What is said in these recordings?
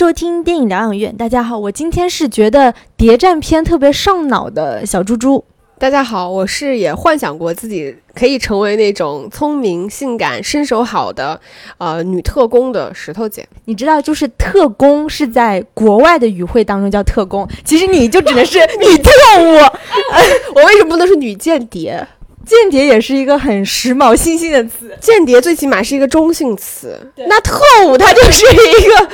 收听电影疗养院。大家好，我今天是觉得谍战片特别上脑的小猪猪。大家好，我是也幻想过自己可以成为那种聪明、性感、身手好的呃女特工的石头姐。你知道，就是特工是在国外的语汇当中叫特工，其实你就只能是 女特务。我为什么不能是女间谍？间谍也是一个很时髦、新兴的词。间谍最起码是一个中性词，那特务它就是一个。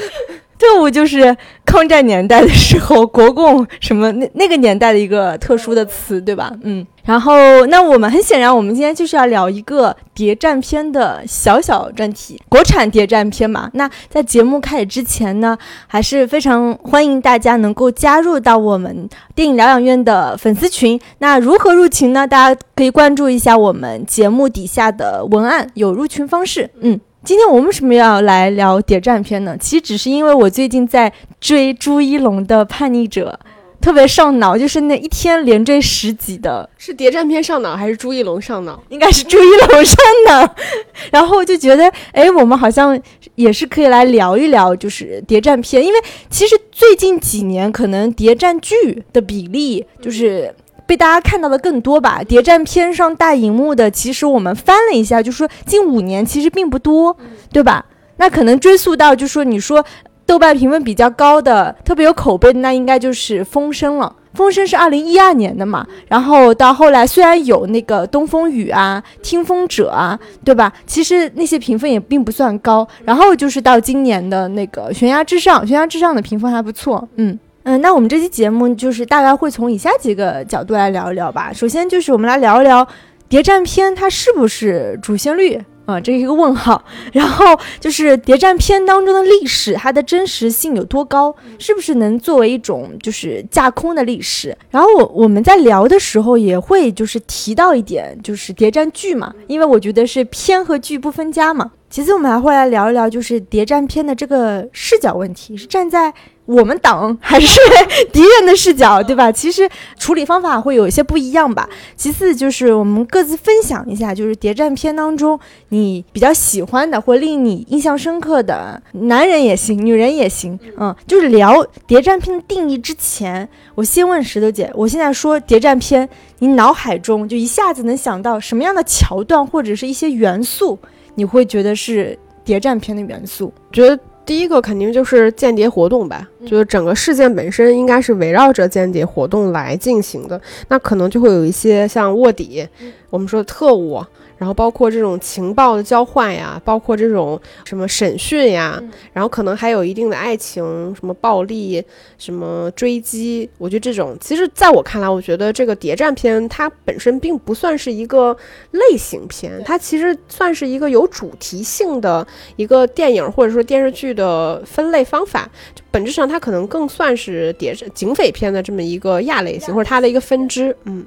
特务就是抗战年代的时候，国共什么那那个年代的一个特殊的词，对吧？嗯，然后那我们很显然，我们今天就是要聊一个谍战片的小小专题，国产谍战片嘛。那在节目开始之前呢，还是非常欢迎大家能够加入到我们电影疗养院的粉丝群。那如何入群呢？大家可以关注一下我们节目底下的文案，有入群方式。嗯。今天我们为什么要来聊谍战片呢？其实只是因为我最近在追朱一龙的《叛逆者》，特别上脑，就是那一天连追十集的。是谍战片上脑还是朱一龙上脑？应该是朱一龙上脑。然后就觉得，哎，我们好像也是可以来聊一聊，就是谍战片，因为其实最近几年可能谍战剧的比例就是。被大家看到的更多吧？谍战片上大荧幕的，其实我们翻了一下，就说近五年其实并不多，对吧？那可能追溯到，就说你说豆瓣评分比较高的、特别有口碑的，那应该就是《风声》了。《风声》是二零一二年的嘛，然后到后来虽然有那个《东风雨》啊、《听风者》啊，对吧？其实那些评分也并不算高。然后就是到今年的那个《悬崖之上》，《悬崖之上》的评分还不错，嗯。嗯，那我们这期节目就是大概会从以下几个角度来聊一聊吧。首先就是我们来聊一聊谍战片它是不是主旋律啊，这是一个问号。然后就是谍战片当中的历史，它的真实性有多高，是不是能作为一种就是架空的历史？然后我我们在聊的时候也会就是提到一点，就是谍战剧嘛，因为我觉得是片和剧不分家嘛。其次我们还会来聊一聊就是谍战片的这个视角问题，是站在。我们党还是 敌人的视角，对吧？其实处理方法会有一些不一样吧。其次就是我们各自分享一下，就是谍战片当中你比较喜欢的或令你印象深刻的男人也行，女人也行。嗯，就是聊谍战片的定义之前，我先问石头姐，我现在说谍战片，你脑海中就一下子能想到什么样的桥段或者是一些元素，你会觉得是谍战片的元素？觉得。第一个肯定就是间谍活动吧，就是整个事件本身应该是围绕着间谍活动来进行的，那可能就会有一些像卧底，我们说的特务。然后包括这种情报的交换呀，包括这种什么审讯呀，然后可能还有一定的爱情，什么暴力，什么追击。我觉得这种，其实在我看来，我觉得这个谍战片它本身并不算是一个类型片，它其实算是一个有主题性的一个电影或者说电视剧的分类方法。本质上，它可能更算是谍警匪片的这么一个亚类型，或者它的一个分支。嗯。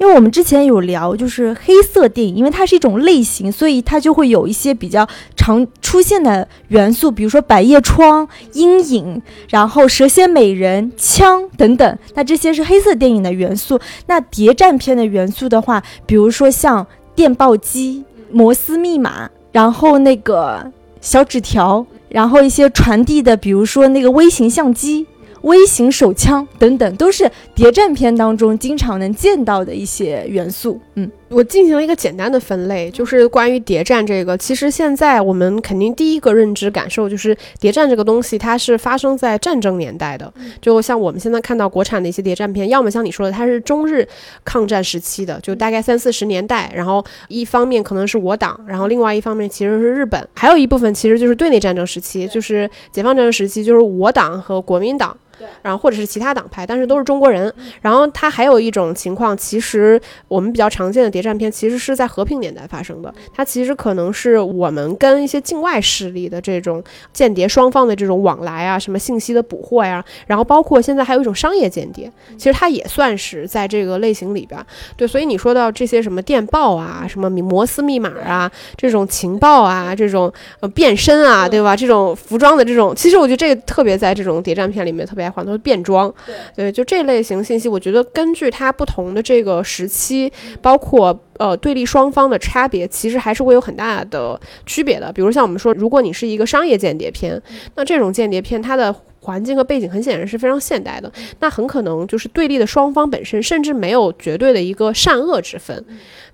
因为我们之前有聊，就是黑色电影，因为它是一种类型，所以它就会有一些比较常出现的元素，比如说百叶窗、阴影，然后蛇蝎美人、枪等等。那这些是黑色电影的元素。那谍战片的元素的话，比如说像电报机、摩斯密码，然后那个小纸条，然后一些传递的，比如说那个微型相机。微型手枪等等，都是谍战片当中经常能见到的一些元素。嗯，我进行了一个简单的分类，就是关于谍战这个。其实现在我们肯定第一个认知感受就是，谍战这个东西它是发生在战争年代的。就像我们现在看到国产的一些谍战片，要么像你说的，它是中日抗战时期的，就大概三四十年代。然后一方面可能是我党，然后另外一方面其实是日本，还有一部分其实就是对内战争时期，就是解放战争时期，就是我党和国民党。然后或者是其他党派，但是都是中国人。然后它还有一种情况，其实我们比较常见的谍战片，其实是在和平年代发生的。它其实可能是我们跟一些境外势力的这种间谍双方的这种往来啊，什么信息的捕获呀。然后包括现在还有一种商业间谍，其实它也算是在这个类型里边。对，所以你说到这些什么电报啊，什么摩斯密码啊，这种情报啊，这种呃变身啊，对吧？这种服装的这种，其实我觉得这个特别在这种谍战片里面特别。换，都是变装。对，就这类型信息，我觉得根据它不同的这个时期，包括呃对立双方的差别，其实还是会有很大的区别的。比如像我们说，如果你是一个商业间谍片，那这种间谍片它的。环境和背景很显然是非常现代的，那很可能就是对立的双方本身甚至没有绝对的一个善恶之分，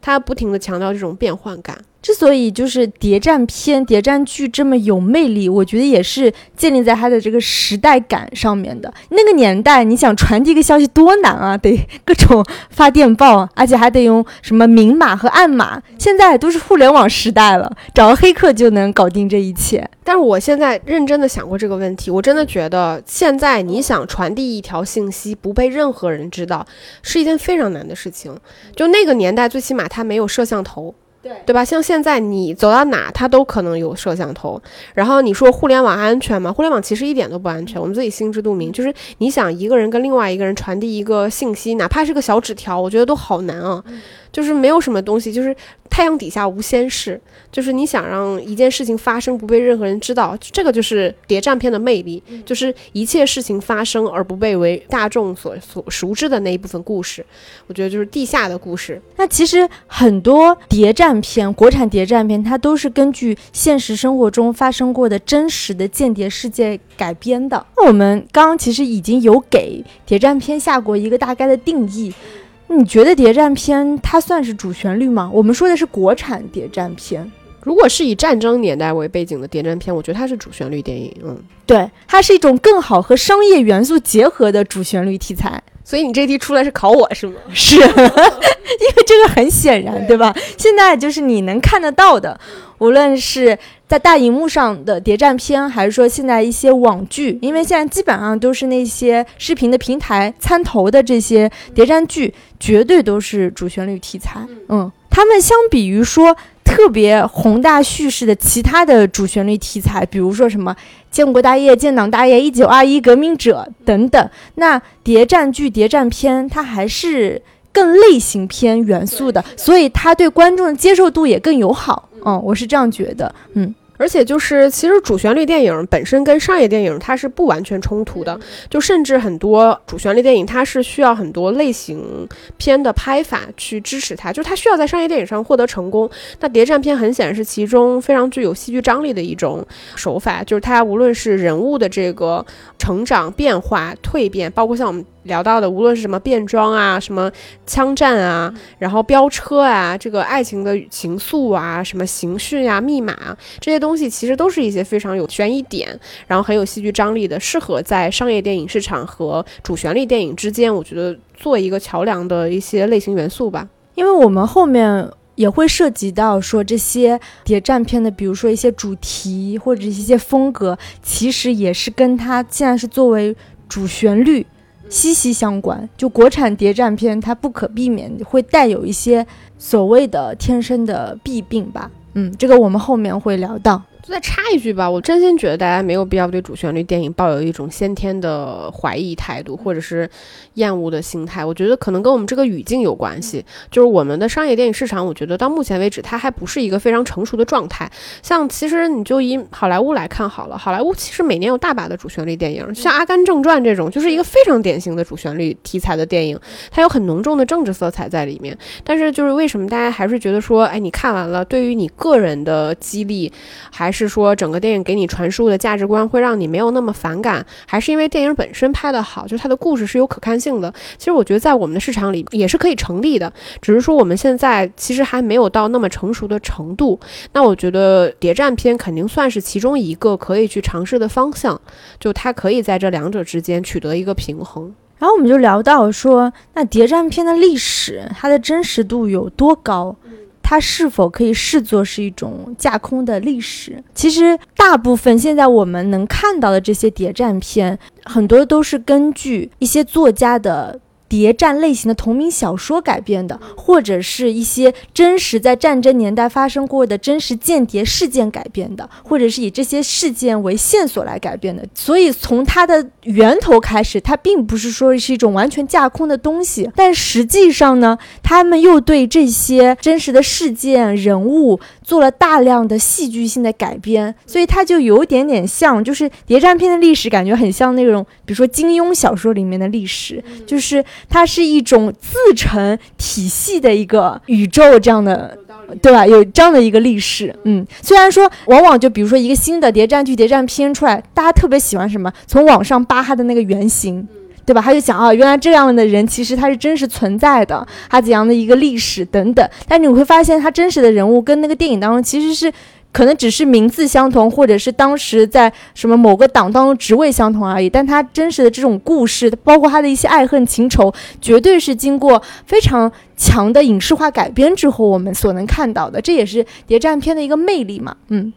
他不停的强调这种变换感。之所以就是谍战片、谍战剧这么有魅力，我觉得也是建立在它的这个时代感上面的。那个年代，你想传递一个消息多难啊，得 各种发电报，而且还得用什么明码和暗码。现在都是互联网时代了，找个黑客就能搞定这一切。但是我现在认真的想过这个问题，我真的觉得现在你想传递一条信息不被任何人知道，是一件非常难的事情。就那个年代，最起码它没有摄像头。对吧？像现在你走到哪，它都可能有摄像头。然后你说互联网安全吗？互联网其实一点都不安全。我们自己心知肚明。就是你想一个人跟另外一个人传递一个信息，哪怕是个小纸条，我觉得都好难啊。就是没有什么东西，就是太阳底下无仙事。就是你想让一件事情发生不被任何人知道，这个就是谍战片的魅力，就是一切事情发生而不被为大众所所熟知的那一部分故事。我觉得就是地下的故事。那其实很多谍战片，国产谍战片，它都是根据现实生活中发生过的真实的间谍事件改编的。那我们刚刚其实已经有给谍战片下过一个大概的定义。你觉得谍战片它算是主旋律吗？我们说的是国产谍战片。如果是以战争年代为背景的谍战片，我觉得它是主旋律电影。嗯，对，它是一种更好和商业元素结合的主旋律题材。所以你这题出来是考我是吗？是，因为这个很显然，对吧？现在就是你能看得到的，无论是在大荧幕上的谍战片，还是说现在一些网剧，因为现在基本上都是那些视频的平台参投的这些谍战剧，绝对都是主旋律题材。嗯，他们相比于说。特别宏大叙事的其他的主旋律题材，比如说什么建国大业、建党大业、一九二一革命者等等。那谍战剧、谍战片，它还是更类型片元素的，所以它对观众的接受度也更友好。嗯，我是这样觉得。嗯。而且就是，其实主旋律电影本身跟商业电影它是不完全冲突的，就甚至很多主旋律电影它是需要很多类型片的拍法去支持它，就是它需要在商业电影上获得成功。那谍战片很显然是其中非常具有戏剧张力的一种手法，就是它无论是人物的这个成长、变化、蜕变，包括像我们。聊到的，无论是什么变装啊，什么枪战啊，然后飙车啊，这个爱情的情愫啊，什么刑讯啊、密码啊，这些东东西其实都是一些非常有悬疑点，然后很有戏剧张力的，适合在商业电影市场和主旋律电影之间，我觉得做一个桥梁的一些类型元素吧。因为我们后面也会涉及到说这些谍战片的，比如说一些主题或者一些风格，其实也是跟它现在是作为主旋律。息息相关，就国产谍战片，它不可避免会带有一些所谓的天生的弊病吧。嗯，这个我们后面会聊到。再插一句吧，我真心觉得大家没有必要对主旋律电影抱有一种先天的怀疑态度，或者是厌恶的心态。我觉得可能跟我们这个语境有关系。就是我们的商业电影市场，我觉得到目前为止，它还不是一个非常成熟的状态。像其实你就以好莱坞来看好了，好莱坞其实每年有大把的主旋律电影，像《阿甘正传》这种，就是一个非常典型的主旋律题材的电影，它有很浓重的政治色彩在里面。但是就是为什么大家还是觉得说，哎，你看完了，对于你个人的激励，还是是说整个电影给你传输的价值观会让你没有那么反感，还是因为电影本身拍得好，就是它的故事是有可看性的。其实我觉得在我们的市场里也是可以成立的，只是说我们现在其实还没有到那么成熟的程度。那我觉得谍战片肯定算是其中一个可以去尝试的方向，就它可以在这两者之间取得一个平衡。然后我们就聊到说，那谍战片的历史，它的真实度有多高？它是否可以视作是一种架空的历史？其实，大部分现在我们能看到的这些谍战片，很多都是根据一些作家的。谍战类型的同名小说改编的，或者是一些真实在战争年代发生过的真实间谍事件改编的，或者是以这些事件为线索来改编的。所以从它的源头开始，它并不是说是一种完全架空的东西，但实际上呢，他们又对这些真实的事件人物做了大量的戏剧性的改编，所以它就有点点像，就是谍战片的历史，感觉很像那种，比如说金庸小说里面的历史，就是它是一种自成体系的一个宇宙这样的。对吧？有这样的一个历史，嗯，虽然说往往就比如说一个新的谍战剧、谍战片出来，大家特别喜欢什么？从网上扒他的那个原型，对吧？他就想啊，原来这样的人其实他是真实存在的，他怎样的一个历史等等。但你会发现，他真实的人物跟那个电影当中其实是。可能只是名字相同，或者是当时在什么某个党当中职位相同而已。但他真实的这种故事，包括他的一些爱恨情仇，绝对是经过非常强的影视化改编之后，我们所能看到的。这也是谍战片的一个魅力嘛，嗯，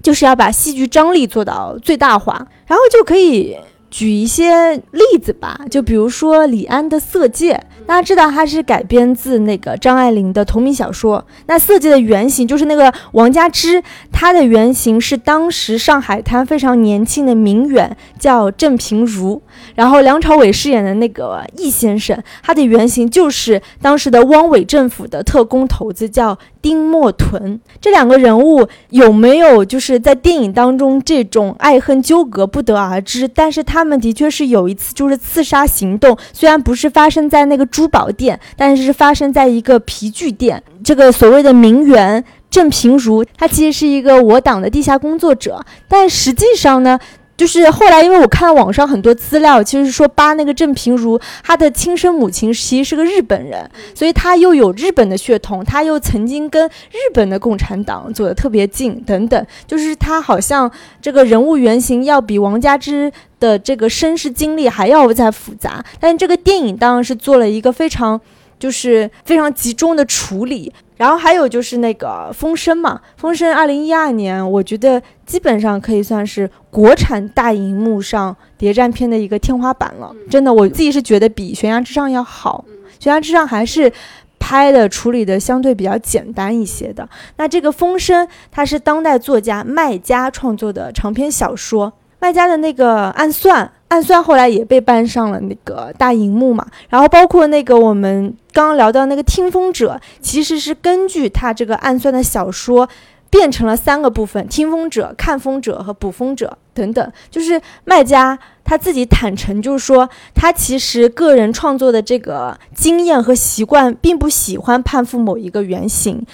就是要把戏剧张力做到最大化，然后就可以。举一些例子吧，就比如说李安的《色戒》，大家知道它是改编自那个张爱玲的同名小说。那《色戒》的原型就是那个王佳芝，她的原型是当时上海滩非常年轻的名媛，叫郑平如。然后梁朝伟饰演的那个易先生，他的原型就是当时的汪伪政府的特工头子，叫丁默屯。这两个人物有没有就是在电影当中这种爱恨纠葛不得而知，但是他们的确是有一次就是刺杀行动，虽然不是发生在那个珠宝店，但是发生在一个皮具店。这个所谓的名媛郑平如，她其实是一个我党的地下工作者，但实际上呢？就是后来，因为我看到网上很多资料，其实说扒那个郑平如，她的亲生母亲其实是个日本人，所以她又有日本的血统，她又曾经跟日本的共产党走得特别近，等等。就是她好像这个人物原型要比王佳芝的这个身世经历还要再复杂，但这个电影当然是做了一个非常。就是非常集中的处理，然后还有就是那个《风声》嘛，《风声》二零一二年，我觉得基本上可以算是国产大荧幕上谍战片的一个天花板了。真的，我自己是觉得比《悬崖之上》要好，《悬崖之上》还是拍的处理的相对比较简单一些的。那这个《风声》，它是当代作家麦家创作的长篇小说。卖家的那个《暗算》，《暗算》后来也被搬上了那个大荧幕嘛。然后包括那个我们刚刚聊到那个《听风者》，其实是根据他这个《暗算》的小说变成了三个部分：听风者、看风者和捕风者等等。就是卖家他自己坦诚，就是说他其实个人创作的这个经验和习惯，并不喜欢攀附某一个原型。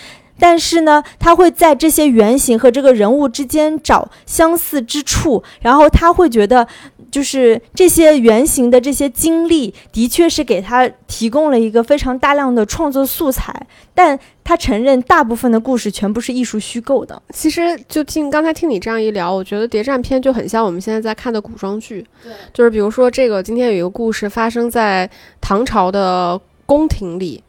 但是呢，他会在这些原型和这个人物之间找相似之处，然后他会觉得，就是这些原型的这些经历，的确是给他提供了一个非常大量的创作素材。但他承认，大部分的故事全部是艺术虚构的。其实，就听刚才听你这样一聊，我觉得谍战片就很像我们现在在看的古装剧。对，就是比如说这个，今天有一个故事发生在唐朝的宫廷里。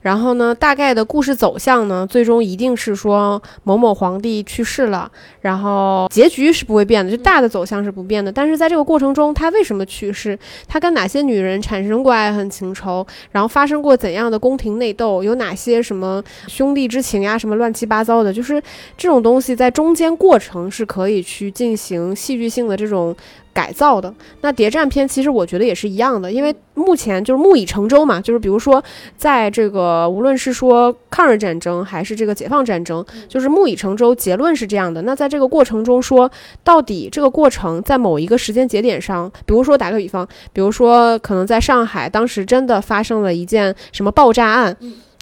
然后呢，大概的故事走向呢，最终一定是说某某皇帝去世了，然后结局是不会变的，就大的走向是不变的。但是在这个过程中，他为什么去世？他跟哪些女人产生过爱恨情仇？然后发生过怎样的宫廷内斗？有哪些什么兄弟之情呀？什么乱七八糟的？就是这种东西在中间过程是可以去进行戏剧性的这种。改造的那谍战片，其实我觉得也是一样的，因为目前就是木已成舟嘛，就是比如说，在这个无论是说抗日战争还是这个解放战争，就是木已成舟，结论是这样的。那在这个过程中说，到底这个过程在某一个时间节点上，比如说打个比方，比如说可能在上海当时真的发生了一件什么爆炸案。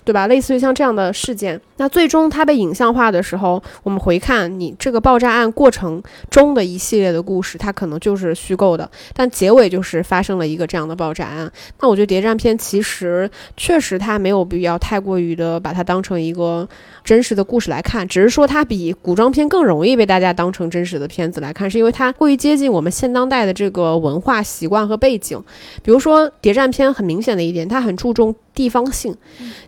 对吧？类似于像这样的事件，那最终它被影像化的时候，我们回看你这个爆炸案过程中的一系列的故事，它可能就是虚构的，但结尾就是发生了一个这样的爆炸案。那我觉得谍战片其实确实它没有必要太过于的把它当成一个真实的故事来看，只是说它比古装片更容易被大家当成真实的片子来看，是因为它过于接近我们现当代的这个文化习惯和背景。比如说谍战片很明显的一点，它很注重。地方性。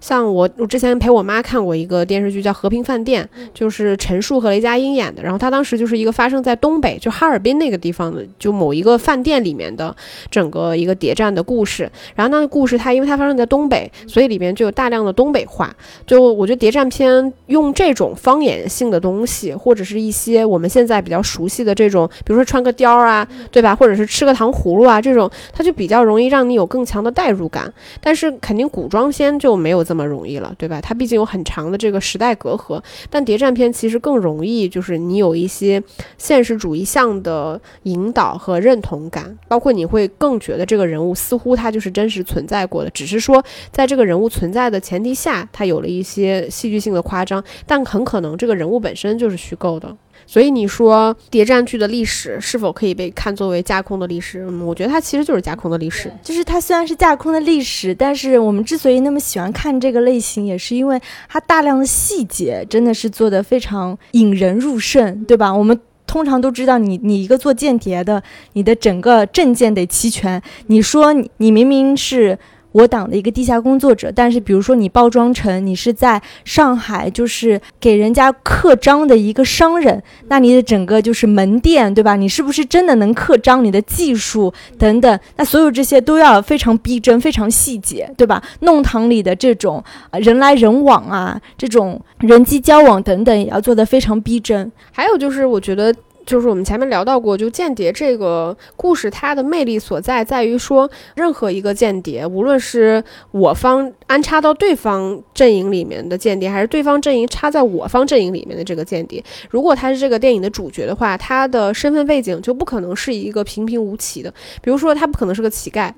像我，我之前陪我妈看过一个电视剧叫《和平饭店》，就是陈数和雷佳音演的。然后他当时就是一个发生在东北，就哈尔滨那个地方的，就某一个饭店里面的整个一个谍战的故事。然后那个故事它因为它发生在东北，所以里面就有大量的东北话。就我觉得谍战片用这种方言性的东西，或者是一些我们现在比较熟悉的这种，比如说穿个貂啊，对吧？或者是吃个糖葫芦啊，这种它就比较容易让你有更强的代入感。但是肯定古古装片就没有这么容易了，对吧？它毕竟有很长的这个时代隔阂。但谍战片其实更容易，就是你有一些现实主义向的引导和认同感，包括你会更觉得这个人物似乎他就是真实存在过的，只是说在这个人物存在的前提下，他有了一些戏剧性的夸张，但很可能这个人物本身就是虚构的。所以你说谍战剧的历史是否可以被看作为架空的历史？我觉得它其实就是架空的历史。就是它虽然是架空的历史，但是我们之所以那么喜欢看这个类型，也是因为它大量的细节真的是做的非常引人入胜，对吧？我们通常都知道，你你一个做间谍的，你的整个证件得齐全。你说你明明是。我党的一个地下工作者，但是比如说你包装成你是在上海，就是给人家刻章的一个商人，那你的整个就是门店，对吧？你是不是真的能刻章？你的技术等等，那所有这些都要非常逼真、非常细节，对吧？弄堂里的这种人来人往啊，这种人机交往等等，也要做得非常逼真。还有就是，我觉得。就是我们前面聊到过，就间谍这个故事，它的魅力所在在于说，任何一个间谍，无论是我方安插到对方阵营里面的间谍，还是对方阵营插在我方阵营里面的这个间谍，如果他是这个电影的主角的话，他的身份背景就不可能是一个平平无奇的，比如说他不可能是个乞丐。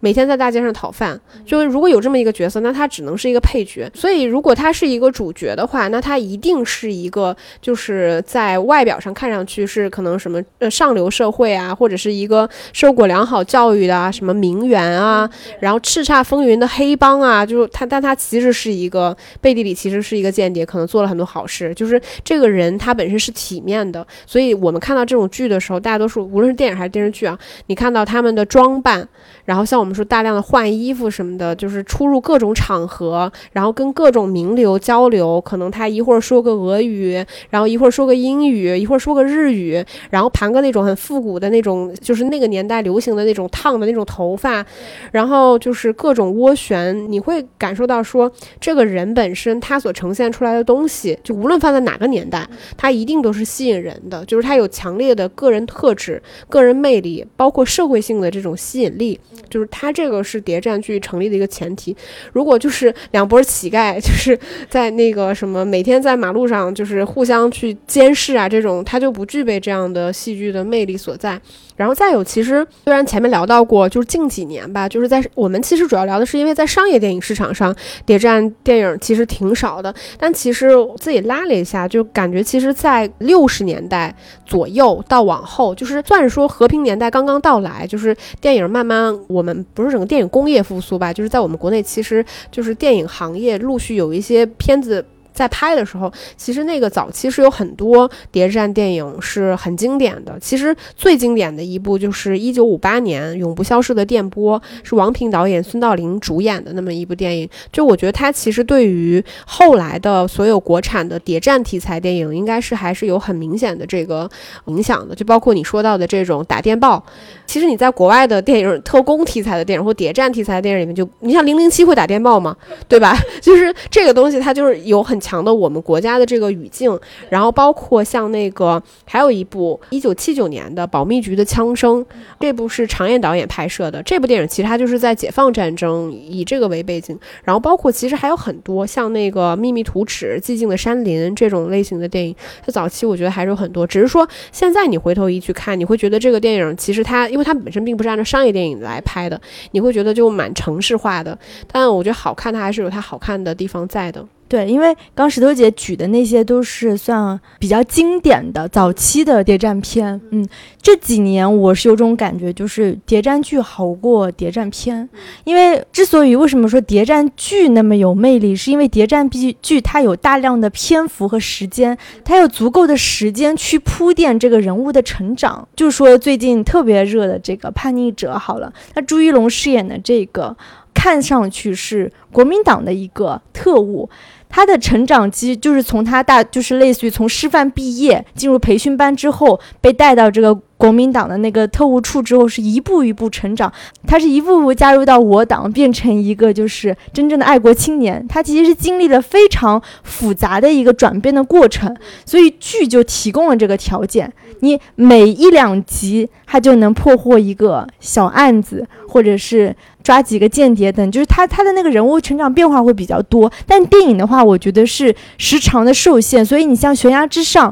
每天在大街上讨饭，就是如果有这么一个角色，那他只能是一个配角。所以，如果他是一个主角的话，那他一定是一个，就是在外表上看上去是可能什么呃上流社会啊，或者是一个受过良好教育的啊，什么名媛啊，然后叱咤风云的黑帮啊，就是他，但他其实是一个背地里其实是一个间谍，可能做了很多好事。就是这个人他本身是体面的，所以我们看到这种剧的时候，大多数无论是电影还是电视剧啊，你看到他们的装扮，然后像我们。我们说大量的换衣服什么的，就是出入各种场合，然后跟各种名流交流。可能他一会儿说个俄语，然后一会儿说个英语，一会儿说个日语，然后盘个那种很复古的那种，就是那个年代流行的那种烫的那种头发，然后就是各种涡旋。你会感受到说，这个人本身他所呈现出来的东西，就无论放在哪个年代，他一定都是吸引人的。就是他有强烈的个人特质、个人魅力，包括社会性的这种吸引力，就是。它这个是谍战剧成立的一个前提。如果就是两波乞丐，就是在那个什么每天在马路上就是互相去监视啊，这种它就不具备这样的戏剧的魅力所在。然后再有，其实虽然前面聊到过，就是近几年吧，就是在我们其实主要聊的是，因为在商业电影市场上，谍战电影其实挺少的。但其实自己拉了一下，就感觉其实，在六十年代左右到往后，就是算是说和平年代刚刚到来，就是电影慢慢，我我们不是整个电影工业复苏吧，就是在我们国内，其实就是电影行业陆续有一些片子。在拍的时候，其实那个早期是有很多谍战电影是很经典的。其实最经典的一部就是一九五八年《永不消逝的电波》，是王平导演、孙道临主演的那么一部电影。就我觉得它其实对于后来的所有国产的谍战题材电影，应该是还是有很明显的这个影响的。就包括你说到的这种打电报，其实你在国外的电影特工题材的电影或谍战题材的电影里面，就你像零零七会打电报吗？对吧？就是这个东西，它就是有很。强的我们国家的这个语境，然后包括像那个还有一部一九七九年的《保密局的枪声》，这部是常燕导演拍摄的。这部电影其实它就是在解放战争以这个为背景，然后包括其实还有很多像那个《秘密图纸》《寂静的山林》这种类型的电影。它早期我觉得还是有很多，只是说现在你回头一去看，你会觉得这个电影其实它因为它本身并不是按照商业电影来拍的，你会觉得就蛮城市化的。但我觉得好看，它还是有它好看的地方在的。对，因为刚石头姐举的那些都是算比较经典的早期的谍战片，嗯，这几年我是有种感觉，就是谍战剧好过谍战片。因为之所以为什么说谍战剧那么有魅力，是因为谍战剧剧它有大量的篇幅和时间，它有足够的时间去铺垫这个人物的成长。就说最近特别热的这个《叛逆者》，好了，那朱一龙饰演的这个。看上去是国民党的一个特务。他的成长期就是从他大，就是类似于从师范毕业进入培训班之后，被带到这个国民党的那个特务处之后，是一步一步成长。他是一步步加入到我党，变成一个就是真正的爱国青年。他其实是经历了非常复杂的一个转变的过程，所以剧就提供了这个条件。你每一两集，他就能破获一个小案子，或者是。抓几个间谍等，就是他他的那个人物成长变化会比较多。但电影的话，我觉得是时长的受限，所以你像《悬崖之上》，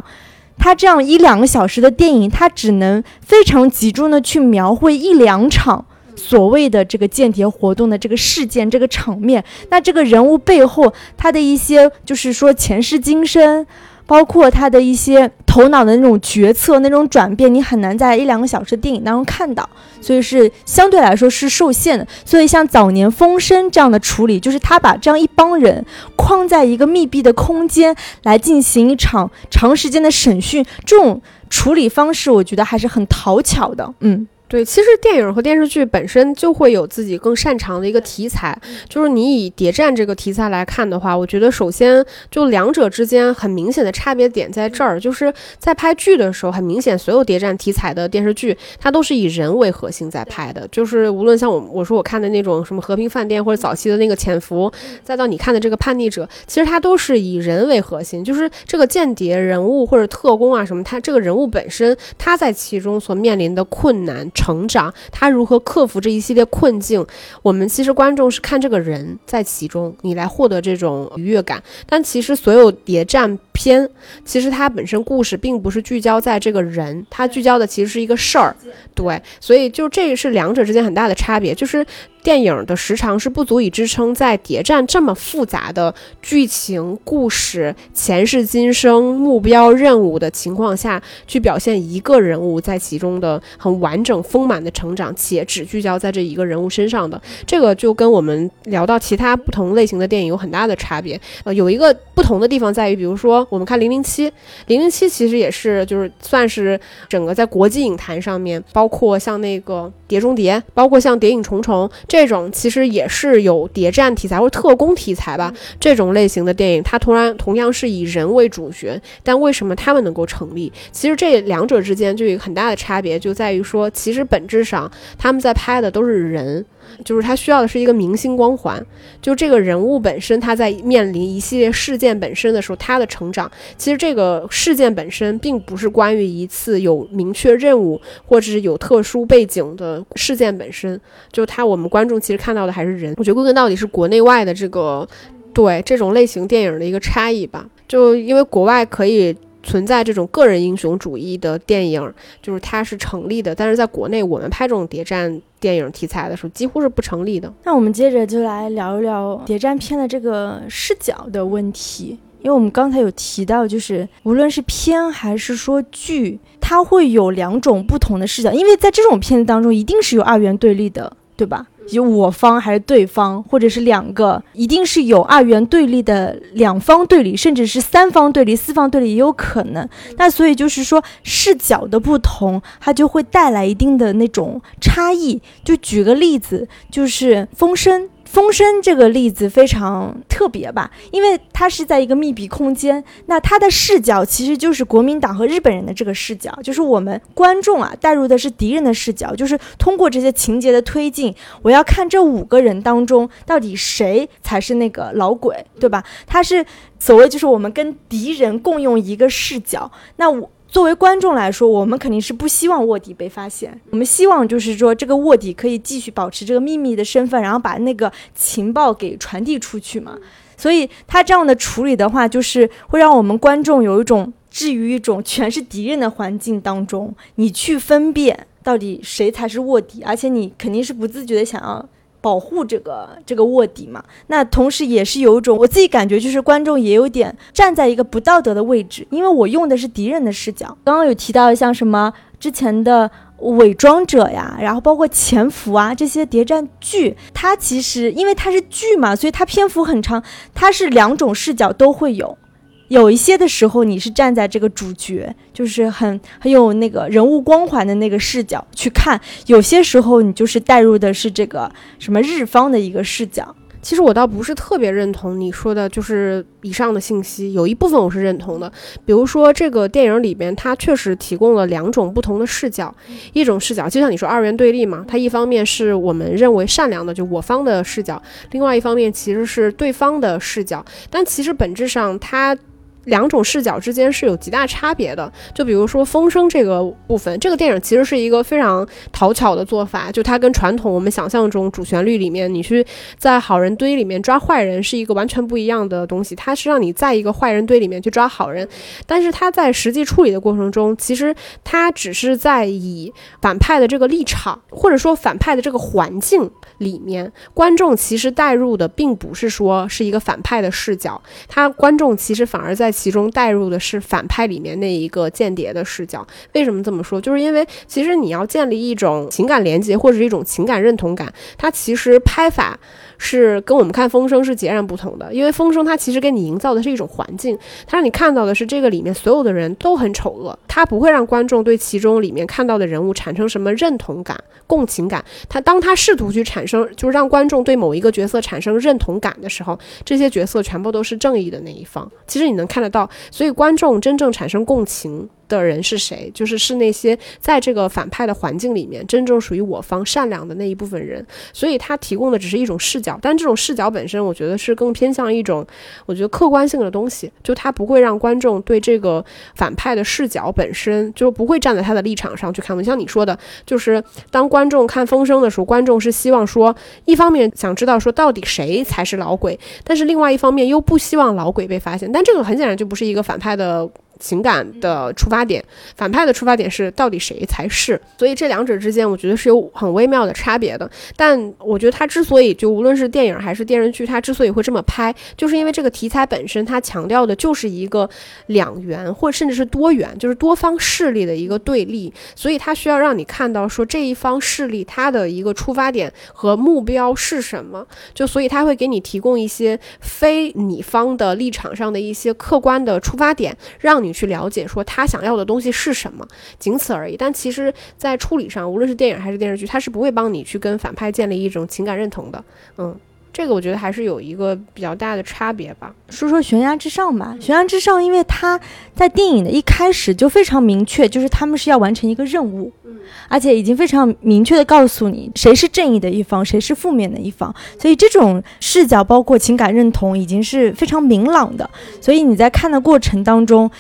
他这样一两个小时的电影，他只能非常集中的去描绘一两场所谓的这个间谍活动的这个事件、这个场面。那这个人物背后，他的一些就是说前世今生。包括他的一些头脑的那种决策、那种转变，你很难在一两个小时的电影当中看到，所以是相对来说是受限的。所以像早年《风声》这样的处理，就是他把这样一帮人框在一个密闭的空间来进行一场长时间的审讯，这种处理方式，我觉得还是很讨巧的。嗯。对，其实电影和电视剧本身就会有自己更擅长的一个题材。就是你以谍战这个题材来看的话，我觉得首先就两者之间很明显的差别点在这儿，就是在拍剧的时候，很明显所有谍战题材的电视剧，它都是以人为核心在拍的。就是无论像我我说我看的那种什么和平饭店，或者早期的那个潜伏，再到你看的这个叛逆者，其实它都是以人为核心，就是这个间谍人物或者特工啊什么，他这个人物本身他在其中所面临的困难。成长，他如何克服这一系列困境？我们其实观众是看这个人在其中，你来获得这种愉悦感。但其实所有谍战片，其实它本身故事并不是聚焦在这个人，它聚焦的其实是一个事儿。对，所以就这个是两者之间很大的差别，就是。电影的时长是不足以支撑在谍战这么复杂的剧情、故事、前世今生、目标、任务的情况下去表现一个人物在其中的很完整丰满的成长，且只聚焦在这一个人物身上的。这个就跟我们聊到其他不同类型的电影有很大的差别。呃，有一个不同的地方在于，比如说我们看《零零七》，《零零七》其实也是就是算是整个在国际影坛上面，包括像那个《碟中谍》，包括像《谍影重重》。这种其实也是有谍战题材或者特工题材吧，这种类型的电影，它同样同样是以人为主角，但为什么他们能够成立？其实这两者之间就有很大的差别，就在于说，其实本质上他们在拍的都是人。就是他需要的是一个明星光环，就这个人物本身，他在面临一系列事件本身的时候，他的成长，其实这个事件本身并不是关于一次有明确任务或者是有特殊背景的事件本身，就他我们观众其实看到的还是人。我觉得归根到底是国内外的这个对这种类型电影的一个差异吧，就因为国外可以。存在这种个人英雄主义的电影，就是它是成立的，但是在国内我们拍这种谍战电影题材的时候，几乎是不成立的。那我们接着就来聊一聊谍战片的这个视角的问题，因为我们刚才有提到，就是无论是片还是说剧，它会有两种不同的视角，因为在这种片子当中，一定是有二元对立的，对吧？有我方还是对方，或者是两个，一定是有二元对立的两方对立，甚至是三方对立、四方对立也有可能。那所以就是说视角的不同，它就会带来一定的那种差异。就举个例子，就是风声。风声这个例子非常特别吧，因为它是在一个密闭空间，那它的视角其实就是国民党和日本人的这个视角，就是我们观众啊带入的是敌人的视角，就是通过这些情节的推进，我要看这五个人当中到底谁才是那个老鬼，对吧？他是所谓就是我们跟敌人共用一个视角，那我。作为观众来说，我们肯定是不希望卧底被发现。我们希望就是说，这个卧底可以继续保持这个秘密的身份，然后把那个情报给传递出去嘛。所以他这样的处理的话，就是会让我们观众有一种置于一种全是敌人的环境当中，你去分辨到底谁才是卧底，而且你肯定是不自觉的想要。保护这个这个卧底嘛，那同时也是有一种我自己感觉，就是观众也有点站在一个不道德的位置，因为我用的是敌人的视角。刚刚有提到像什么之前的伪装者呀，然后包括潜伏啊这些谍战剧，它其实因为它是剧嘛，所以它篇幅很长，它是两种视角都会有。有一些的时候，你是站在这个主角，就是很很有那个人物光环的那个视角去看；有些时候，你就是带入的是这个什么日方的一个视角。其实我倒不是特别认同你说的，就是以上的信息，有一部分我是认同的。比如说这个电影里边，它确实提供了两种不同的视角，一种视角就像你说二元对立嘛，它一方面是我们认为善良的，就我方的视角，另外一方面其实是对方的视角，但其实本质上它。两种视角之间是有极大差别的。就比如说风声这个部分，这个电影其实是一个非常讨巧的做法。就它跟传统我们想象中主旋律里面，你去在好人堆里面抓坏人是一个完全不一样的东西。它是让你在一个坏人堆里面去抓好人，但是它在实际处理的过程中，其实它只是在以反派的这个立场，或者说反派的这个环境里面，观众其实带入的并不是说是一个反派的视角，他观众其实反而在。其中带入的是反派里面那一个间谍的视角。为什么这么说？就是因为其实你要建立一种情感连接或者是一种情感认同感，它其实拍法是跟我们看《风声》是截然不同的。因为《风声》它其实给你营造的是一种环境，它让你看到的是这个里面所有的人都很丑恶，它不会让观众对其中里面看到的人物产生什么认同感、共情感。它当它试图去产生，就让观众对某一个角色产生认同感的时候，这些角色全部都是正义的那一方。其实你能看得。到，所以观众真正产生共情。的人是谁？就是是那些在这个反派的环境里面真正属于我方善良的那一部分人。所以他提供的只是一种视角，但这种视角本身，我觉得是更偏向一种我觉得客观性的东西。就他不会让观众对这个反派的视角本身就不会站在他的立场上去看。像你说的，就是当观众看《风声》的时候，观众是希望说，一方面想知道说到底谁才是老鬼，但是另外一方面又不希望老鬼被发现。但这个很显然就不是一个反派的。情感的出发点，反派的出发点是到底谁才是？所以这两者之间，我觉得是有很微妙的差别的。但我觉得他之所以就无论是电影还是电视剧，他之所以会这么拍，就是因为这个题材本身，它强调的就是一个两元或甚至是多元，就是多方势力的一个对立。所以它需要让你看到说这一方势力它的一个出发点和目标是什么。就所以他会给你提供一些非你方的立场上的一些客观的出发点，让你。你去了解说他想要的东西是什么，仅此而已。但其实，在处理上，无论是电影还是电视剧，他是不会帮你去跟反派建立一种情感认同的。嗯，这个我觉得还是有一个比较大的差别吧。说说悬崖之上吧，悬崖之上，因为他在电影的一开始就非常明确，就是他们是要完成一个任务，而且已经非常明确的告诉你谁是正义的一方，谁是负面的一方。所以这种视角包括情感认同已经是非常明朗的。所以你在看的过程当中。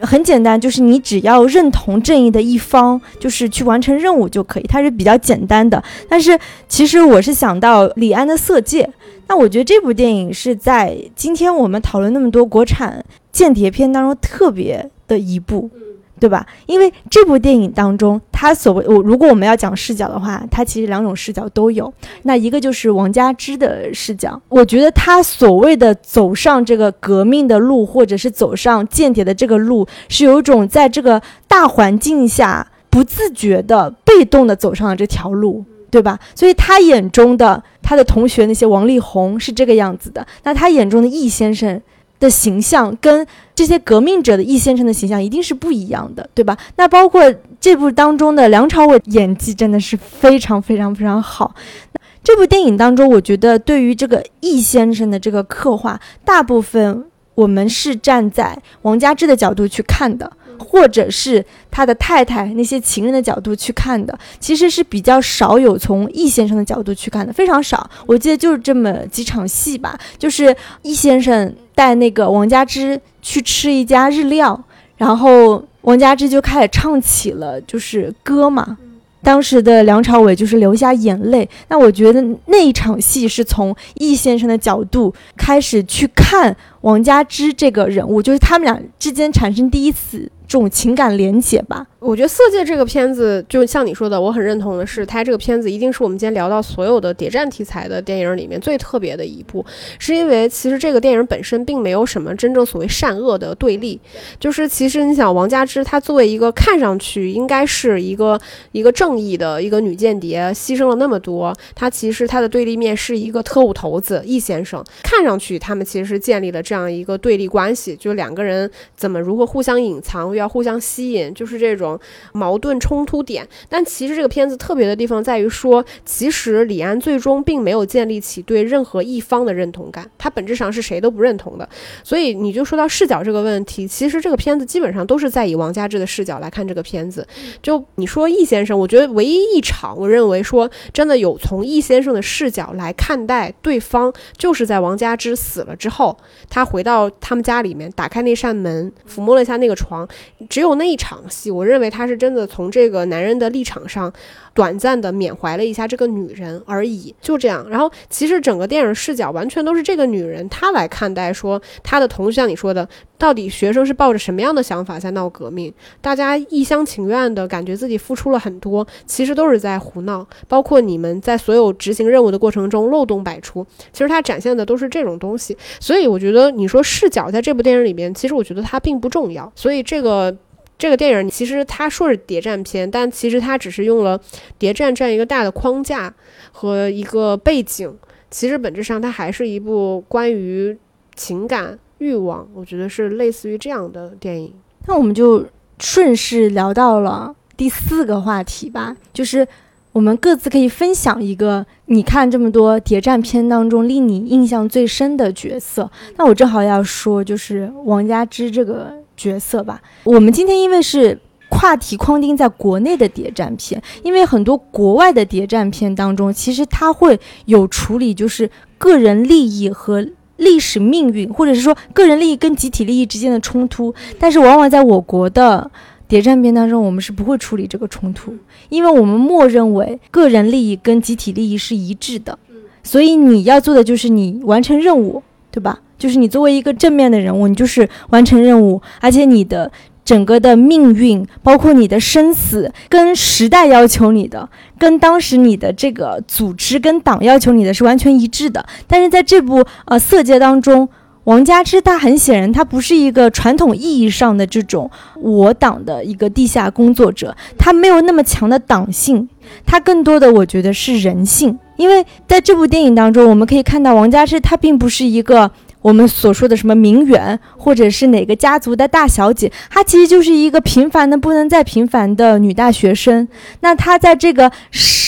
很简单，就是你只要认同正义的一方，就是去完成任务就可以，它是比较简单的。但是其实我是想到李安的《色戒》，那我觉得这部电影是在今天我们讨论那么多国产间谍片当中特别的一部。对吧？因为这部电影当中，他所谓我如果我们要讲视角的话，它其实两种视角都有。那一个就是王佳芝的视角，我觉得他所谓的走上这个革命的路，或者是走上间谍的这个路，是有一种在这个大环境下不自觉的、被动的走上了这条路，对吧？所以他眼中的他的同学那些王力宏是这个样子的，那他眼中的易先生。的形象跟这些革命者的易先生的形象一定是不一样的，对吧？那包括这部当中的梁朝伟演技真的是非常非常非常好。那这部电影当中，我觉得对于这个易先生的这个刻画，大部分我们是站在王家之的角度去看的。或者是他的太太那些情人的角度去看的，其实是比较少有从易先生的角度去看的，非常少。我记得就是这么几场戏吧，就是易先生带那个王佳芝去吃一家日料，然后王佳芝就开始唱起了就是歌嘛。当时的梁朝伟就是流下眼泪。那我觉得那一场戏是从易先生的角度开始去看王佳芝这个人物，就是他们俩之间产生第一次。这种情感连接吧。我觉得《色戒》这个片子，就像你说的，我很认同的是，它这个片子一定是我们今天聊到所有的谍战题材的电影里面最特别的一部，是因为其实这个电影本身并没有什么真正所谓善恶的对立，就是其实你想，王佳芝她作为一个看上去应该是一个一个正义的一个女间谍，牺牲了那么多，她其实她的对立面是一个特务头子易先生，看上去他们其实是建立了这样一个对立关系，就两个人怎么如何互相隐藏，又要互相吸引，就是这种。种矛盾冲突点。但其实这个片子特别的地方在于说，其实李安最终并没有建立起对任何一方的认同感，他本质上是谁都不认同的。所以你就说到视角这个问题，其实这个片子基本上都是在以王家之的视角来看这个片子。就你说易先生，我觉得唯一一场，我认为说真的有从易先生的视角来看待对方，就是在王家之死了之后，他回到他们家里面，打开那扇门，抚摸了一下那个床，只有那一场戏，我认认为他是真的从这个男人的立场上。短暂的缅怀了一下这个女人而已，就这样。然后其实整个电影视角完全都是这个女人她来看待，说她的同学像你说的，到底学生是抱着什么样的想法在闹革命？大家一厢情愿的感觉自己付出了很多，其实都是在胡闹。包括你们在所有执行任务的过程中漏洞百出，其实它展现的都是这种东西。所以我觉得你说视角在这部电影里边，其实我觉得它并不重要。所以这个。这个电影其实他说是谍战片，但其实他只是用了谍战这样一个大的框架和一个背景。其实本质上它还是一部关于情感欲望，我觉得是类似于这样的电影。那我们就顺势聊到了第四个话题吧，就是我们各自可以分享一个你看这么多谍战片当中令你印象最深的角色。那我正好要说，就是王佳芝这个。角色吧，我们今天因为是跨题框定在国内的谍战片，因为很多国外的谍战片当中，其实它会有处理就是个人利益和历史命运，或者是说个人利益跟集体利益之间的冲突，但是往往在我国的谍战片当中，我们是不会处理这个冲突，因为我们默认为个人利益跟集体利益是一致的，所以你要做的就是你完成任务，对吧？就是你作为一个正面的人物，你就是完成任务，而且你的整个的命运，包括你的生死，跟时代要求你的，跟当时你的这个组织跟党要求你的是完全一致的。但是在这部呃《色戒》当中，王佳芝他很显然他不是一个传统意义上的这种我党的一个地下工作者，他没有那么强的党性，他更多的我觉得是人性。因为在这部电影当中，我们可以看到王佳芝他并不是一个。我们所说的什么名媛，或者是哪个家族的大小姐，她其实就是一个平凡的不能再平凡的女大学生。那她在这个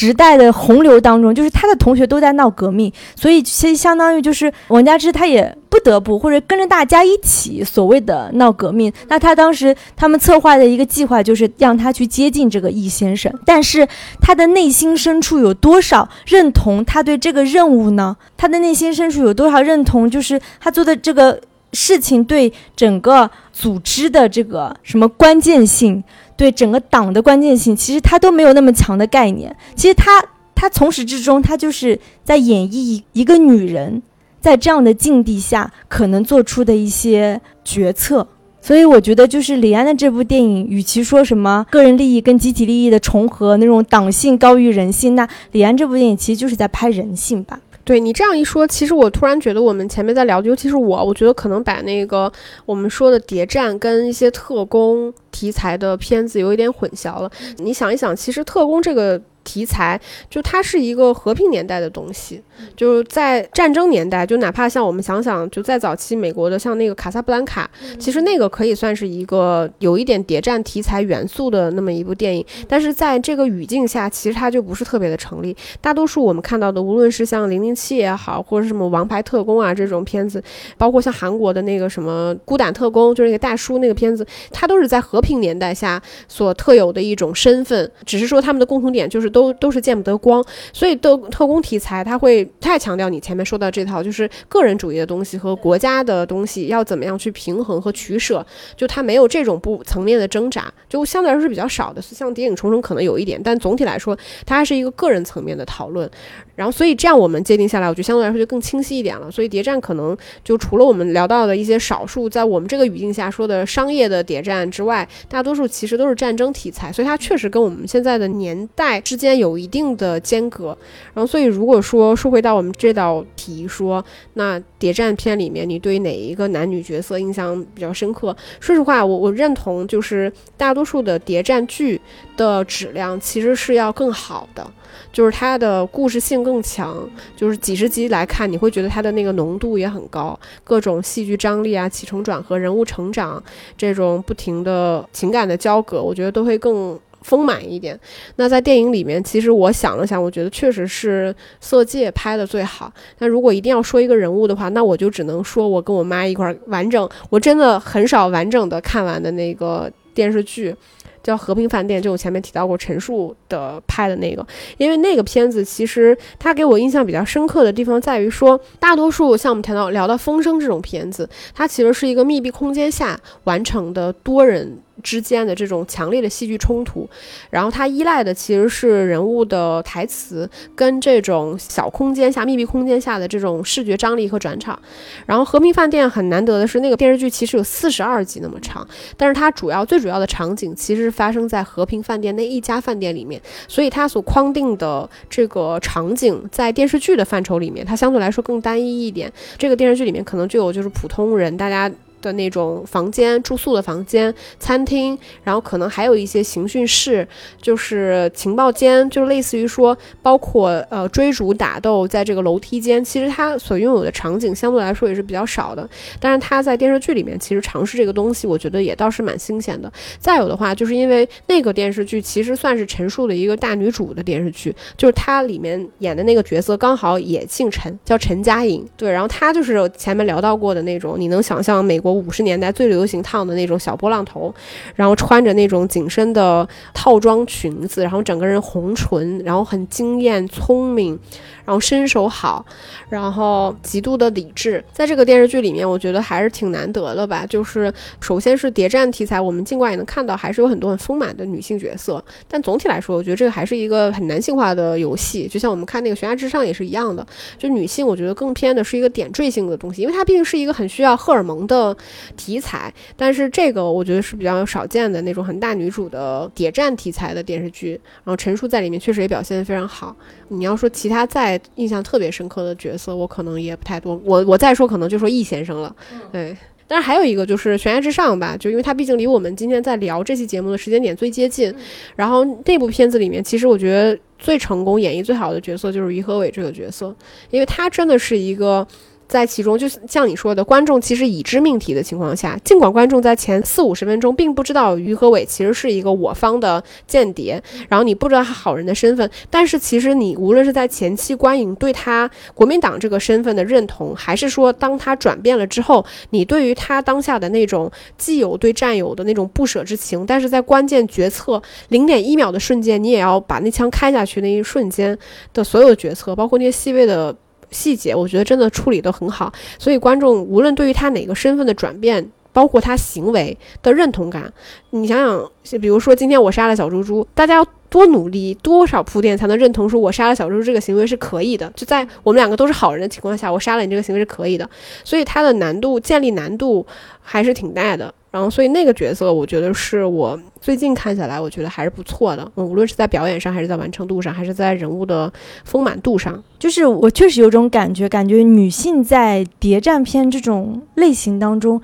时代的洪流当中，就是他的同学都在闹革命，所以其实相当于就是王佳芝，她也。不得不或者跟着大家一起所谓的闹革命，那他当时他们策划的一个计划就是让他去接近这个易先生，但是他的内心深处有多少认同他对这个任务呢？他的内心深处有多少认同？就是他做的这个事情对整个组织的这个什么关键性，对整个党的关键性，其实他都没有那么强的概念。其实他他从始至终他就是在演绎一个女人。在这样的境地下，可能做出的一些决策，所以我觉得就是李安的这部电影，与其说什么个人利益跟集体利益的重合，那种党性高于人性，那李安这部电影其实就是在拍人性吧。对你这样一说，其实我突然觉得我们前面在聊，尤其是我，我觉得可能把那个我们说的谍战跟一些特工题材的片子有一点混淆了。你想一想，其实特工这个。题材就它是一个和平年代的东西，就是在战争年代，就哪怕像我们想想，就在早期美国的像那个卡萨布兰卡，其实那个可以算是一个有一点谍战题材元素的那么一部电影，但是在这个语境下，其实它就不是特别的成立。大多数我们看到的，无论是像零零七也好，或者什么王牌特工啊这种片子，包括像韩国的那个什么孤胆特工，就是那个大叔那个片子，它都是在和平年代下所特有的一种身份，只是说他们的共同点就是。都都是见不得光，所以特特工题材它会太强调你前面说到这套，就是个人主义的东西和国家的东西要怎么样去平衡和取舍，就它没有这种不层面的挣扎，就相对来说是比较少的。像《谍影重重》可能有一点，但总体来说，它还是一个个人层面的讨论。然后，所以这样我们界定下来，我觉得相对来说就更清晰一点了。所以谍战可能就除了我们聊到的一些少数在我们这个语境下说的商业的谍战之外，大多数其实都是战争题材。所以它确实跟我们现在的年代之间有一定的间隔。然后，所以如果说说回到我们这道题，说那谍战片里面，你对哪一个男女角色印象比较深刻？说实话，我我认同，就是大多数的谍战剧的质量其实是要更好的。就是它的故事性更强，就是几十集来看，你会觉得它的那个浓度也很高，各种戏剧张力啊、起承转合、人物成长这种不停的情感的交割，我觉得都会更丰满一点。那在电影里面，其实我想了想，我觉得确实是《色戒》拍的最好。那如果一定要说一个人物的话，那我就只能说我跟我妈一块儿完整，我真的很少完整的看完的那个电视剧。叫《和平饭店》，就我前面提到过陈述的拍的那个，因为那个片子其实它给我印象比较深刻的地方在于说，大多数像我们谈到聊到《风声》这种片子，它其实是一个密闭空间下完成的多人。之间的这种强烈的戏剧冲突，然后它依赖的其实是人物的台词跟这种小空间下、密闭空间下的这种视觉张力和转场。然后《和平饭店》很难得的是，那个电视剧其实有四十二集那么长，但是它主要最主要的场景其实是发生在和平饭店那一家饭店里面，所以它所框定的这个场景在电视剧的范畴里面，它相对来说更单一一点。这个电视剧里面可能就有就是普通人，大家。的那种房间住宿的房间、餐厅，然后可能还有一些刑讯室，就是情报间，就类似于说，包括呃追逐打斗，在这个楼梯间，其实它所拥有的场景相对来说也是比较少的。但是它在电视剧里面其实尝试这个东西，我觉得也倒是蛮新鲜的。再有的话，就是因为那个电视剧其实算是陈数的一个大女主的电视剧，就是她里面演的那个角色刚好也姓陈，叫陈佳颖。对，然后她就是前面聊到过的那种，你能想象美国。五十年代最流行烫的那种小波浪头，然后穿着那种紧身的套装裙子，然后整个人红唇，然后很惊艳、聪明。然后身手好，然后极度的理智，在这个电视剧里面，我觉得还是挺难得的吧。就是首先是谍战题材，我们尽管也能看到，还是有很多很丰满的女性角色。但总体来说，我觉得这个还是一个很男性化的游戏。就像我们看那个《悬崖之上》也是一样的，就女性，我觉得更偏的是一个点缀性的东西，因为它毕竟是一个很需要荷尔蒙的题材。但是这个我觉得是比较少见的那种很大女主的谍战题材的电视剧。然后陈数在里面确实也表现得非常好。你要说其他在在印象特别深刻的角色，我可能也不太多。我我再说，可能就说易先生了。对，但是还有一个就是《悬崖之上》吧，就因为它毕竟离我们今天在聊这期节目的时间点最接近。然后那部片子里面，其实我觉得最成功、演绎最好的角色就是于和伟这个角色，因为他真的是一个。在其中，就像你说的，观众其实已知命题的情况下，尽管观众在前四五十分钟并不知道于和伟其实是一个我方的间谍，然后你不知道他好人的身份，但是其实你无论是在前期观影对他国民党这个身份的认同，还是说当他转变了之后，你对于他当下的那种既有对战友的那种不舍之情，但是在关键决策零点一秒的瞬间，你也要把那枪开下去那一瞬间的所有决策，包括那些细微的。细节我觉得真的处理得很好，所以观众无论对于他哪个身份的转变，包括他行为的认同感，你想想，比如说今天我杀了小猪猪，大家要多努力，多少铺垫才能认同说我杀了小猪猪这个行为是可以的？就在我们两个都是好人的情况下，我杀了你这个行为是可以的，所以它的难度建立难度还是挺大的。然后，所以那个角色，我觉得是我最近看下来，我觉得还是不错的。嗯，无论是在表演上，还是在完成度上，还是在人物的丰满度上，就是我确实有种感觉，感觉女性在谍战片这种类型当中，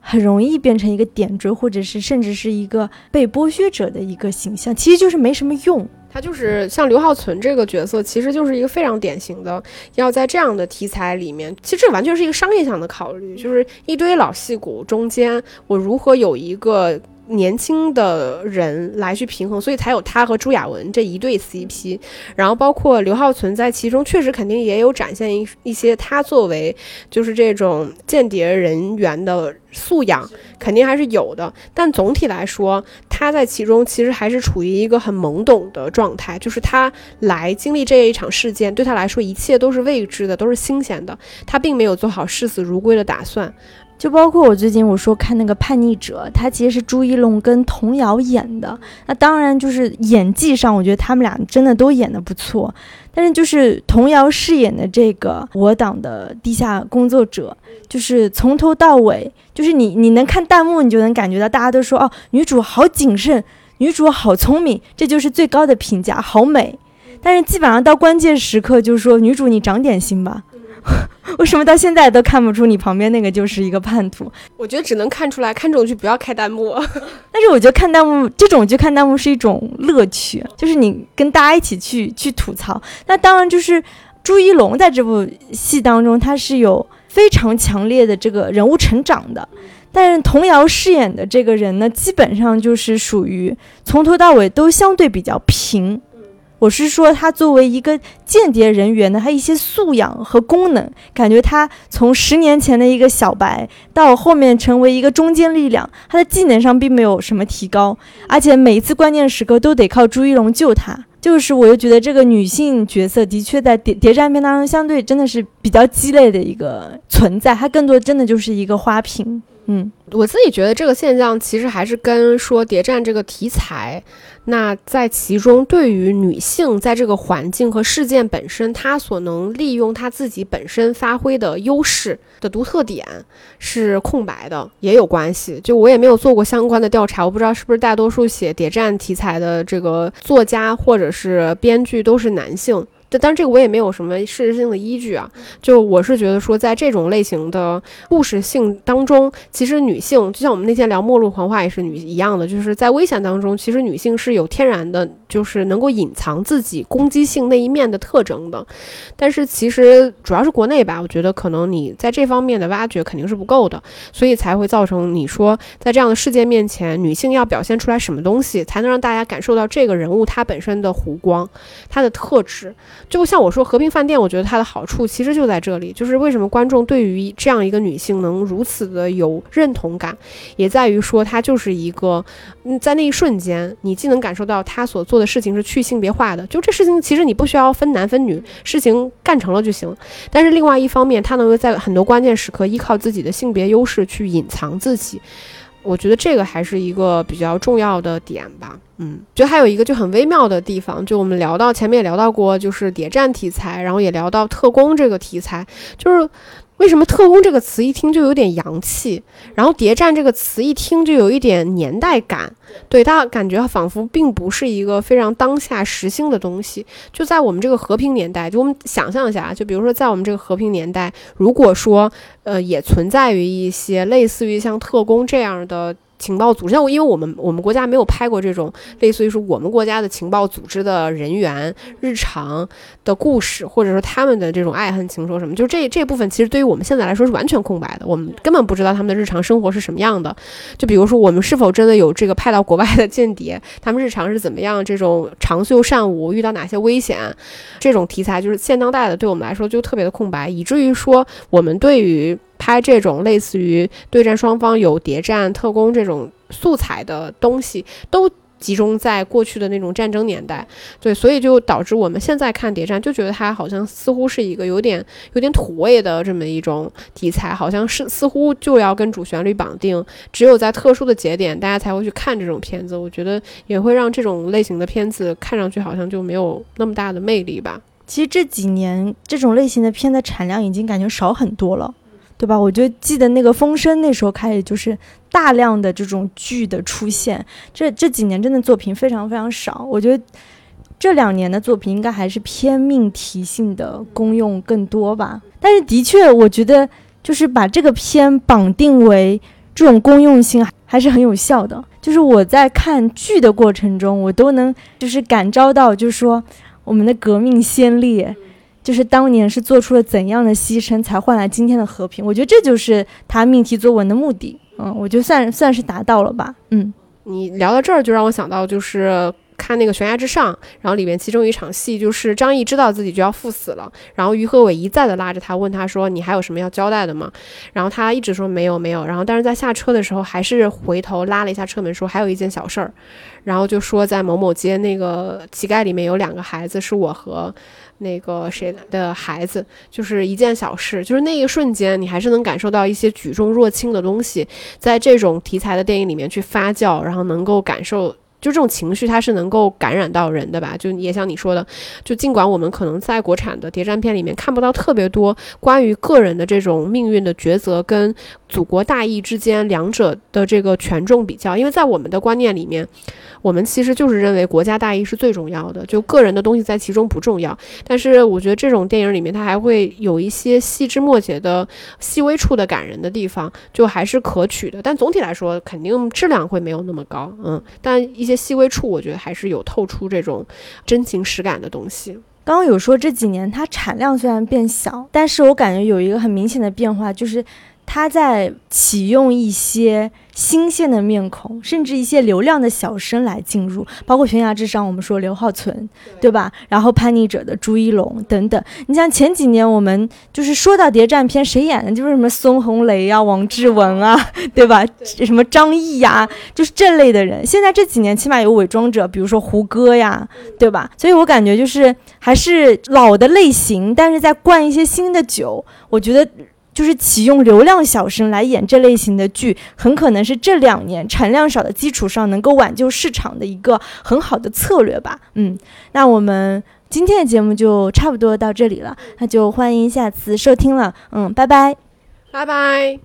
很容易变成一个点缀，或者是甚至是一个被剥削者的一个形象，其实就是没什么用。他就是像刘浩存这个角色，其实就是一个非常典型的，要在这样的题材里面，其实这完全是一个商业上的考虑，就是一堆老戏骨中间，我如何有一个。年轻的人来去平衡，所以才有他和朱亚文这一对 CP。然后包括刘浩存在其中，确实肯定也有展现一一些他作为就是这种间谍人员的素养，肯定还是有的。但总体来说，他在其中其实还是处于一个很懵懂的状态，就是他来经历这一场事件，对他来说一切都是未知的，都是新鲜的。他并没有做好视死如归的打算。就包括我最近我说看那个《叛逆者》，他其实是朱一龙跟童瑶演的。那当然就是演技上，我觉得他们俩真的都演得不错。但是就是童瑶饰演的这个我党的地下工作者，就是从头到尾，就是你你能看弹幕，你就能感觉到大家都说哦，女主好谨慎。女主好聪明，这就是最高的评价，好美。但是基本上到关键时刻，就是说女主你长点心吧。为什么到现在都看不出你旁边那个就是一个叛徒？我觉得只能看出来，看这种剧不要开弹幕。但是我觉得看弹幕这种就看弹幕是一种乐趣，就是你跟大家一起去去吐槽。那当然就是朱一龙在这部戏当中，他是有非常强烈的这个人物成长的。但是童瑶饰演的这个人呢，基本上就是属于从头到尾都相对比较平。我是说，他作为一个间谍人员的他一些素养和功能，感觉他从十年前的一个小白到后面成为一个中坚力量，他的技能上并没有什么提高，而且每一次关键时刻都得靠朱一龙救他。就是我又觉得这个女性角色的确在谍谍战片当中相对真的是比较鸡肋的一个存在，她更多真的就是一个花瓶。嗯，我自己觉得这个现象其实还是跟说谍战这个题材。那在其中，对于女性在这个环境和事件本身，她所能利用她自己本身发挥的优势的独特点是空白的，也有关系。就我也没有做过相关的调查，我不知道是不是大多数写谍战题材的这个作家或者是编剧都是男性。但但这个我也没有什么事实性的依据啊，就我是觉得说，在这种类型的故事性当中，其实女性就像我们那天聊《末路狂话》也是女一样的，就是在危险当中，其实女性是有天然的，就是能够隐藏自己攻击性那一面的特征的。但是其实主要是国内吧，我觉得可能你在这方面的挖掘肯定是不够的，所以才会造成你说在这样的事件面前，女性要表现出来什么东西，才能让大家感受到这个人物她本身的弧光，她的特质。就像我说，和平饭店，我觉得它的好处其实就在这里，就是为什么观众对于这样一个女性能如此的有认同感，也在于说她就是一个，嗯，在那一瞬间，你既能感受到她所做的事情是去性别化的，就这事情其实你不需要分男分女，事情干成了就行。但是另外一方面，她能够在很多关键时刻依靠自己的性别优势去隐藏自己。我觉得这个还是一个比较重要的点吧，嗯，觉得还有一个就很微妙的地方，就我们聊到前面也聊到过，就是谍战题材，然后也聊到特工这个题材，就是。为什么特工这个词一听就有点洋气，然后谍战这个词一听就有一点年代感，对它感觉仿佛并不是一个非常当下时兴的东西。就在我们这个和平年代，就我们想象一下，就比如说在我们这个和平年代，如果说呃也存在于一些类似于像特工这样的。情报组织，像我，因为我们我们国家没有拍过这种类似于说我们国家的情报组织的人员日常的故事，或者说他们的这种爱恨情仇什么，就这这部分其实对于我们现在来说是完全空白的，我们根本不知道他们的日常生活是什么样的。就比如说，我们是否真的有这个派到国外的间谍，他们日常是怎么样？这种长袖善舞，遇到哪些危险？这种题材就是现当代的，对我们来说就特别的空白，以至于说我们对于。拍这种类似于对战双方有谍战、特工这种素材的东西，都集中在过去的那种战争年代，对，所以就导致我们现在看谍战就觉得它好像似乎是一个有点有点土味的这么一种题材，好像是似乎就要跟主旋律绑定，只有在特殊的节点大家才会去看这种片子。我觉得也会让这种类型的片子看上去好像就没有那么大的魅力吧。其实这几年这种类型的片的产量已经感觉少很多了。对吧？我就记得那个风声，那时候开始就是大量的这种剧的出现。这这几年真的作品非常非常少。我觉得这两年的作品应该还是偏命题性的功用更多吧。但是的确，我觉得就是把这个片绑定为这种公用性还是很有效的。就是我在看剧的过程中，我都能就是感召到，就是说我们的革命先烈。就是当年是做出了怎样的牺牲，才换来今天的和平？我觉得这就是他命题作文的目的。嗯，我觉得算算是达到了吧。嗯，你聊到这儿，就让我想到就是看那个悬崖之上，然后里面其中一场戏，就是张译知道自己就要赴死了，然后于和伟一再的拉着他，问他说：“你还有什么要交代的吗？”然后他一直说没有没有，然后但是在下车的时候，还是回头拉了一下车门，说还有一件小事儿，然后就说在某某街那个乞丐里面有两个孩子，是我和。那个谁的孩子，就是一件小事，就是那一瞬间，你还是能感受到一些举重若轻的东西，在这种题材的电影里面去发酵，然后能够感受。就这种情绪，它是能够感染到人的吧？就也像你说的，就尽管我们可能在国产的谍战片里面看不到特别多关于个人的这种命运的抉择跟祖国大义之间两者的这个权重比较，因为在我们的观念里面，我们其实就是认为国家大义是最重要的，就个人的东西在其中不重要。但是我觉得这种电影里面，它还会有一些细枝末节的细微处的感人的地方，就还是可取的。但总体来说，肯定质量会没有那么高，嗯，但一些细微处，我觉得还是有透出这种真情实感的东西。刚刚有说这几年它产量虽然变小，但是我感觉有一个很明显的变化，就是它在启用一些新鲜的面孔，甚至一些流量的小生来进入，包括悬崖之上我们说刘浩存，对吧？然后叛逆者的朱一龙等等。你像前几年我们就是说到谍战片，谁演的就是什么孙红雷呀、王志文啊，对吧？什么张译呀，就是这类的人。现在这几年起码有伪装者，比如说胡歌呀，对吧？所以我感觉就是还是老的类型，但是在灌一些新的酒。我觉得就是启用流量小生来演这类型的剧，很可能是这两年产量少的基础上能够挽救市场的一个很好的策略吧。嗯，那我们今天的节目就差不多到这里了，那就欢迎下次收听了。嗯，拜拜。拜拜。